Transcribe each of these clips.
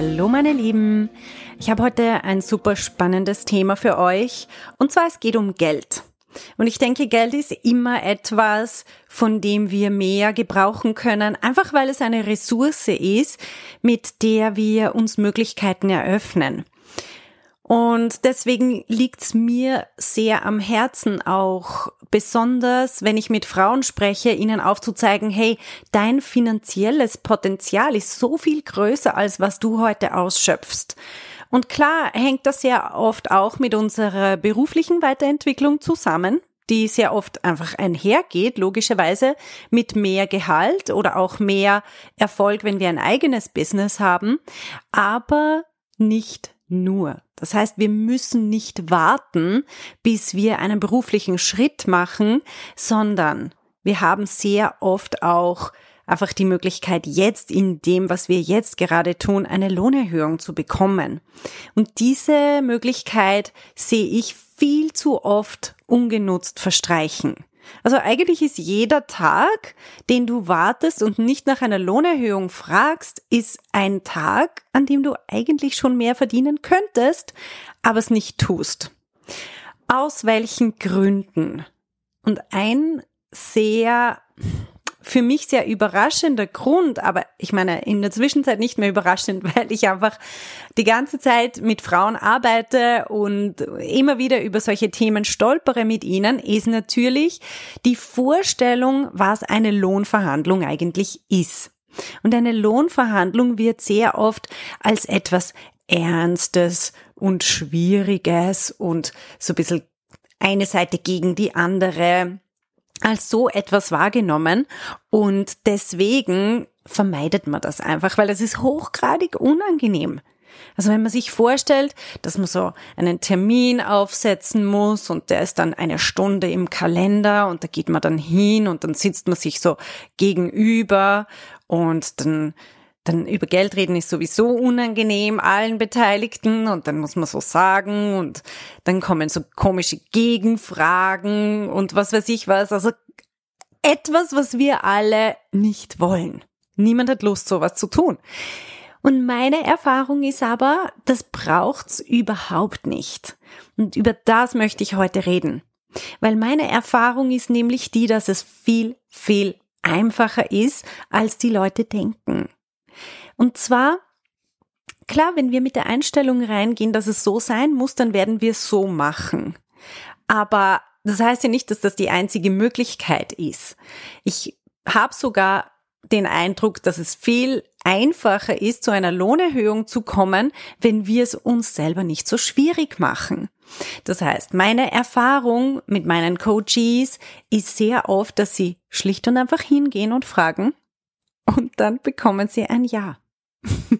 Hallo meine Lieben, ich habe heute ein super spannendes Thema für euch und zwar es geht um Geld. Und ich denke, Geld ist immer etwas, von dem wir mehr gebrauchen können, einfach weil es eine Ressource ist, mit der wir uns Möglichkeiten eröffnen. Und deswegen liegt's mir sehr am Herzen auch besonders, wenn ich mit Frauen spreche, ihnen aufzuzeigen, hey, dein finanzielles Potenzial ist so viel größer, als was du heute ausschöpfst. Und klar hängt das sehr oft auch mit unserer beruflichen Weiterentwicklung zusammen die sehr oft einfach einhergeht, logischerweise, mit mehr Gehalt oder auch mehr Erfolg, wenn wir ein eigenes Business haben, aber nicht nur. Das heißt, wir müssen nicht warten, bis wir einen beruflichen Schritt machen, sondern wir haben sehr oft auch einfach die Möglichkeit, jetzt in dem, was wir jetzt gerade tun, eine Lohnerhöhung zu bekommen. Und diese Möglichkeit sehe ich viel zu oft ungenutzt verstreichen. Also eigentlich ist jeder Tag, den du wartest und nicht nach einer Lohnerhöhung fragst, ist ein Tag, an dem du eigentlich schon mehr verdienen könntest, aber es nicht tust. Aus welchen Gründen? Und ein sehr für mich sehr überraschender Grund, aber ich meine in der Zwischenzeit nicht mehr überraschend, weil ich einfach die ganze Zeit mit Frauen arbeite und immer wieder über solche Themen stolpere mit ihnen, ist natürlich die Vorstellung, was eine Lohnverhandlung eigentlich ist. Und eine Lohnverhandlung wird sehr oft als etwas Ernstes und Schwieriges und so ein bisschen eine Seite gegen die andere als so etwas wahrgenommen und deswegen vermeidet man das einfach, weil es ist hochgradig unangenehm. Also wenn man sich vorstellt, dass man so einen Termin aufsetzen muss und der ist dann eine Stunde im Kalender und da geht man dann hin und dann sitzt man sich so gegenüber und dann dann über Geld reden ist sowieso unangenehm allen Beteiligten und dann muss man so sagen und dann kommen so komische Gegenfragen und was weiß ich was. Also etwas, was wir alle nicht wollen. Niemand hat Lust, sowas zu tun. Und meine Erfahrung ist aber, das braucht's überhaupt nicht. Und über das möchte ich heute reden. Weil meine Erfahrung ist nämlich die, dass es viel, viel einfacher ist, als die Leute denken. Und zwar, klar, wenn wir mit der Einstellung reingehen, dass es so sein muss, dann werden wir es so machen. Aber das heißt ja nicht, dass das die einzige Möglichkeit ist. Ich habe sogar den Eindruck, dass es viel einfacher ist, zu einer Lohnerhöhung zu kommen, wenn wir es uns selber nicht so schwierig machen. Das heißt, meine Erfahrung mit meinen Coaches ist sehr oft, dass sie schlicht und einfach hingehen und fragen und dann bekommen sie ein Ja.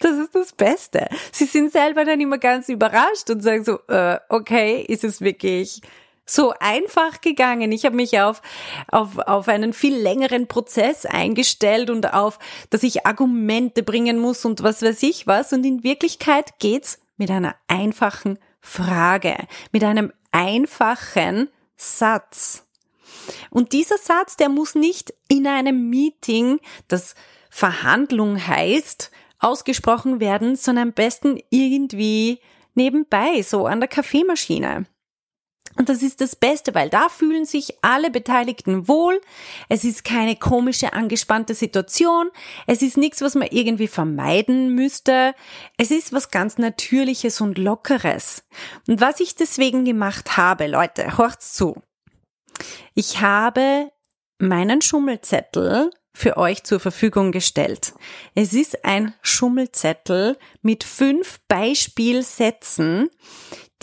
Das ist das Beste. Sie sind selber dann immer ganz überrascht und sagen so, äh, okay, ist es wirklich so einfach gegangen. Ich habe mich auf, auf, auf einen viel längeren Prozess eingestellt und auf, dass ich Argumente bringen muss und was weiß ich was. Und in Wirklichkeit geht's mit einer einfachen Frage, mit einem einfachen Satz. Und dieser Satz, der muss nicht in einem Meeting, das Verhandlung heißt, ausgesprochen werden, sondern am besten irgendwie nebenbei, so an der Kaffeemaschine. Und das ist das Beste, weil da fühlen sich alle Beteiligten wohl. Es ist keine komische, angespannte Situation. Es ist nichts, was man irgendwie vermeiden müsste. Es ist was ganz Natürliches und Lockeres. Und was ich deswegen gemacht habe, Leute, horcht's zu. Ich habe meinen Schummelzettel für euch zur Verfügung gestellt. Es ist ein Schummelzettel mit fünf Beispielsätzen,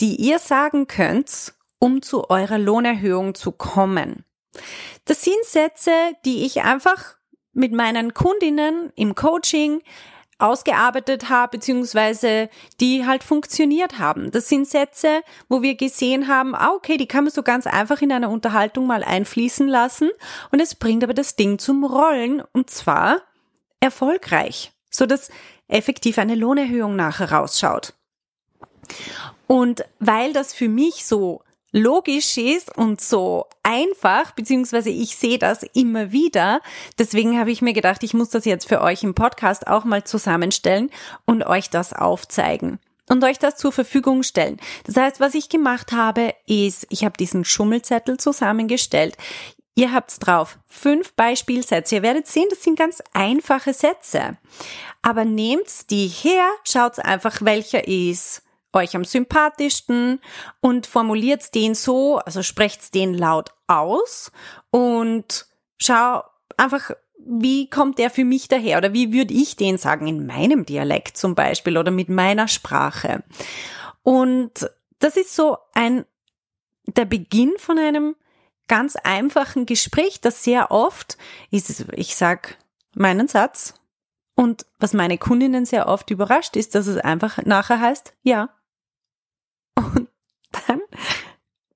die ihr sagen könnt, um zu eurer Lohnerhöhung zu kommen. Das sind Sätze, die ich einfach mit meinen Kundinnen im Coaching ausgearbeitet habe, beziehungsweise die halt funktioniert haben. Das sind Sätze, wo wir gesehen haben, ah, okay, die kann man so ganz einfach in einer Unterhaltung mal einfließen lassen und es bringt aber das Ding zum Rollen und zwar erfolgreich, so dass effektiv eine Lohnerhöhung nachher rausschaut. Und weil das für mich so logisch ist und so einfach, beziehungsweise ich sehe das immer wieder. Deswegen habe ich mir gedacht, ich muss das jetzt für euch im Podcast auch mal zusammenstellen und euch das aufzeigen und euch das zur Verfügung stellen. Das heißt, was ich gemacht habe, ist, ich habe diesen Schummelzettel zusammengestellt. Ihr habt's drauf. Fünf Beispielsätze. Ihr werdet sehen, das sind ganz einfache Sätze. Aber nehmt die her, schaut einfach, welcher ist euch am sympathischsten und formuliert den so, also sprecht den laut aus und schau einfach, wie kommt der für mich daher oder wie würde ich den sagen in meinem Dialekt zum Beispiel oder mit meiner Sprache. Und das ist so ein, der Beginn von einem ganz einfachen Gespräch, das sehr oft ist, ich sag meinen Satz und was meine Kundinnen sehr oft überrascht ist, dass es einfach nachher heißt, ja, und dann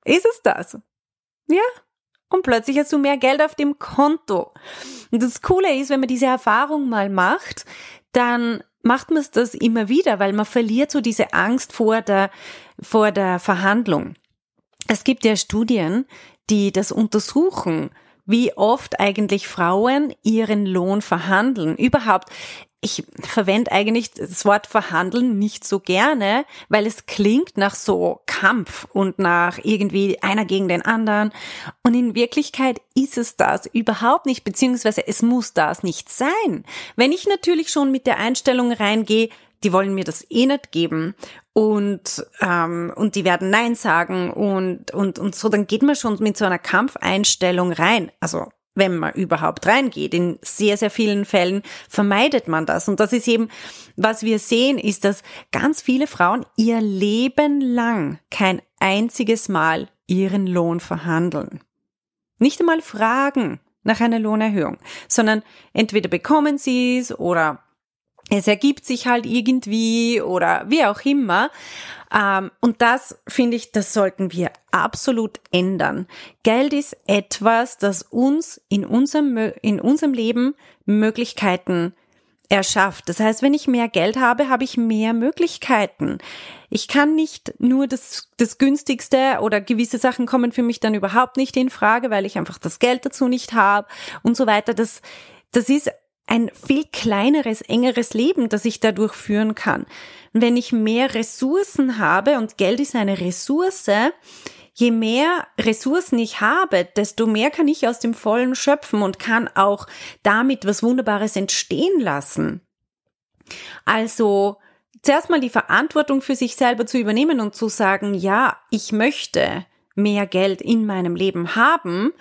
ist es das. Ja. Und plötzlich hast du mehr Geld auf dem Konto. Und das Coole ist, wenn man diese Erfahrung mal macht, dann macht man das immer wieder, weil man verliert so diese Angst vor der, vor der Verhandlung. Es gibt ja Studien, die das untersuchen, wie oft eigentlich Frauen ihren Lohn verhandeln. Überhaupt, ich verwende eigentlich das Wort verhandeln nicht so gerne, weil es klingt nach so Kampf und nach irgendwie einer gegen den anderen. Und in Wirklichkeit ist es das überhaupt nicht, beziehungsweise es muss das nicht sein. Wenn ich natürlich schon mit der Einstellung reingehe, die wollen mir das eh nicht geben und ähm, und die werden Nein sagen und und und so, dann geht man schon mit so einer Kampfeinstellung rein. Also wenn man überhaupt reingeht. In sehr, sehr vielen Fällen vermeidet man das. Und das ist eben, was wir sehen, ist, dass ganz viele Frauen ihr Leben lang kein einziges Mal ihren Lohn verhandeln. Nicht einmal fragen nach einer Lohnerhöhung, sondern entweder bekommen sie es oder es ergibt sich halt irgendwie oder wie auch immer. Ähm, und das finde ich, das sollten wir absolut ändern. Geld ist etwas, das uns in unserem, in unserem Leben Möglichkeiten erschafft. Das heißt, wenn ich mehr Geld habe, habe ich mehr Möglichkeiten. Ich kann nicht nur das, das günstigste oder gewisse Sachen kommen für mich dann überhaupt nicht in Frage, weil ich einfach das Geld dazu nicht habe und so weiter. Das, das ist ein viel kleineres, engeres Leben, das ich dadurch führen kann. wenn ich mehr Ressourcen habe und Geld ist eine Ressource, je mehr Ressourcen ich habe, desto mehr kann ich aus dem Vollen schöpfen und kann auch damit was Wunderbares entstehen lassen. Also zuerst mal die Verantwortung für sich selber zu übernehmen und zu sagen, ja, ich möchte mehr Geld in meinem Leben haben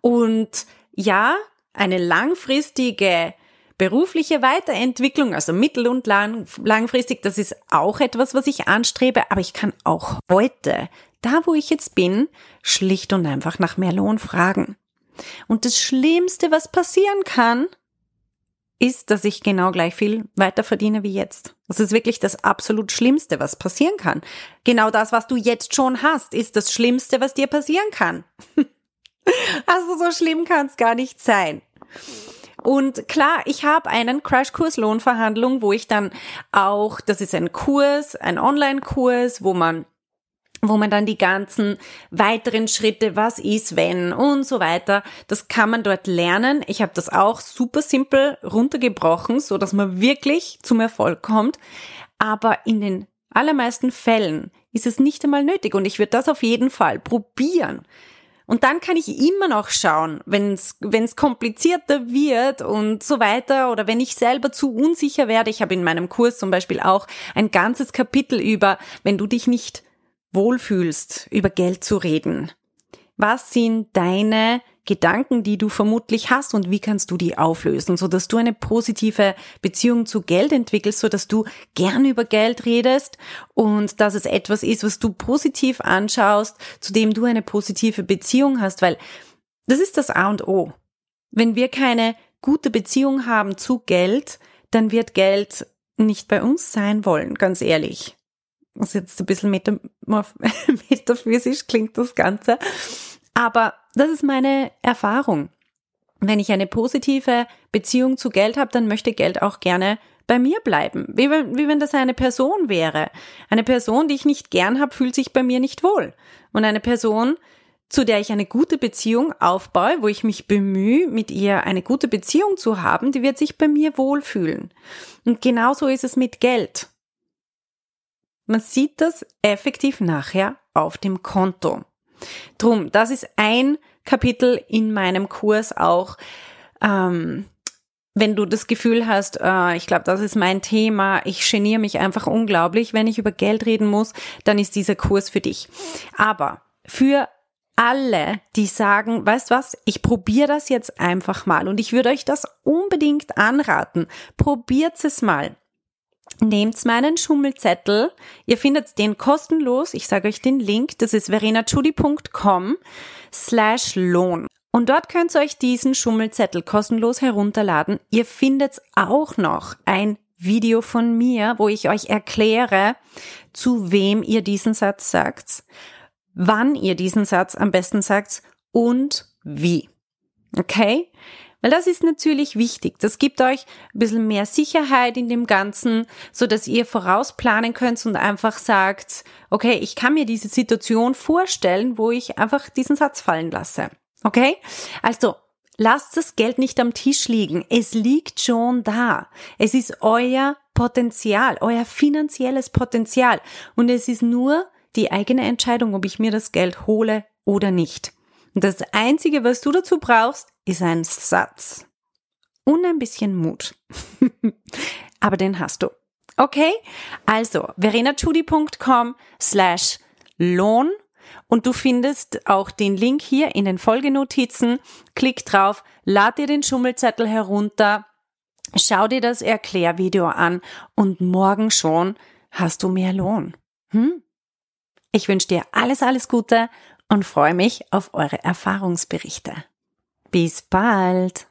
und ja, eine langfristige Berufliche Weiterentwicklung, also mittel- und lang, langfristig, das ist auch etwas, was ich anstrebe, aber ich kann auch heute, da wo ich jetzt bin, schlicht und einfach nach mehr Lohn fragen. Und das Schlimmste, was passieren kann, ist, dass ich genau gleich viel weiter verdiene wie jetzt. Das ist wirklich das absolut Schlimmste, was passieren kann. Genau das, was du jetzt schon hast, ist das Schlimmste, was dir passieren kann. also so schlimm kann es gar nicht sein. Und klar, ich habe einen Crashkurs Lohnverhandlung, wo ich dann auch, das ist ein Kurs, ein Online-Kurs, wo man wo man dann die ganzen weiteren Schritte, was ist, wenn und so weiter, das kann man dort lernen. Ich habe das auch super simpel runtergebrochen, so dass man wirklich zum Erfolg kommt. Aber in den allermeisten Fällen ist es nicht einmal nötig und ich würde das auf jeden Fall probieren. Und dann kann ich immer noch schauen, wenn es komplizierter wird und so weiter oder wenn ich selber zu unsicher werde. Ich habe in meinem Kurs zum Beispiel auch ein ganzes Kapitel über, wenn du dich nicht wohlfühlst, über Geld zu reden. Was sind deine Gedanken, die du vermutlich hast und wie kannst du die auflösen, so dass du eine positive Beziehung zu Geld entwickelst, so dass du gern über Geld redest und dass es etwas ist, was du positiv anschaust, zu dem du eine positive Beziehung hast, weil das ist das A und O. Wenn wir keine gute Beziehung haben zu Geld, dann wird Geld nicht bei uns sein wollen, ganz ehrlich. Das ist jetzt ein bisschen metaphysisch klingt das Ganze. Aber das ist meine Erfahrung. Wenn ich eine positive Beziehung zu Geld habe, dann möchte Geld auch gerne bei mir bleiben. Wie wenn, wie wenn das eine Person wäre. Eine Person, die ich nicht gern habe, fühlt sich bei mir nicht wohl. Und eine Person, zu der ich eine gute Beziehung aufbaue, wo ich mich bemühe, mit ihr eine gute Beziehung zu haben, die wird sich bei mir wohlfühlen. Und genauso ist es mit Geld. Man sieht das effektiv nachher auf dem Konto. Drum, das ist ein Kapitel in meinem Kurs auch. Ähm, wenn du das Gefühl hast, äh, ich glaube, das ist mein Thema, ich geniere mich einfach unglaublich, wenn ich über Geld reden muss, dann ist dieser Kurs für dich. Aber für alle, die sagen, weißt was, ich probiere das jetzt einfach mal und ich würde euch das unbedingt anraten. Probiert es mal. Nehmt meinen Schummelzettel. Ihr findet den kostenlos. Ich sage euch den Link. Das ist verenachudi.com slash Lohn. Und dort könnt ihr euch diesen Schummelzettel kostenlos herunterladen. Ihr findet auch noch ein Video von mir, wo ich euch erkläre, zu wem ihr diesen Satz sagt wann ihr diesen Satz am besten sagt und wie. Okay? Weil das ist natürlich wichtig. Das gibt euch ein bisschen mehr Sicherheit in dem Ganzen, so dass ihr vorausplanen könnt und einfach sagt, okay, ich kann mir diese Situation vorstellen, wo ich einfach diesen Satz fallen lasse. Okay? Also, lasst das Geld nicht am Tisch liegen. Es liegt schon da. Es ist euer Potenzial, euer finanzielles Potenzial. Und es ist nur die eigene Entscheidung, ob ich mir das Geld hole oder nicht. Und das Einzige, was du dazu brauchst, ist ein Satz. Und ein bisschen Mut. Aber den hast du. Okay? Also, verenachudi.com slash Lohn und du findest auch den Link hier in den Folgenotizen. Klick drauf, lad dir den Schummelzettel herunter, schau dir das Erklärvideo an und morgen schon hast du mehr Lohn. Hm? Ich wünsche dir alles, alles Gute und freue mich auf eure Erfahrungsberichte. Bis bald!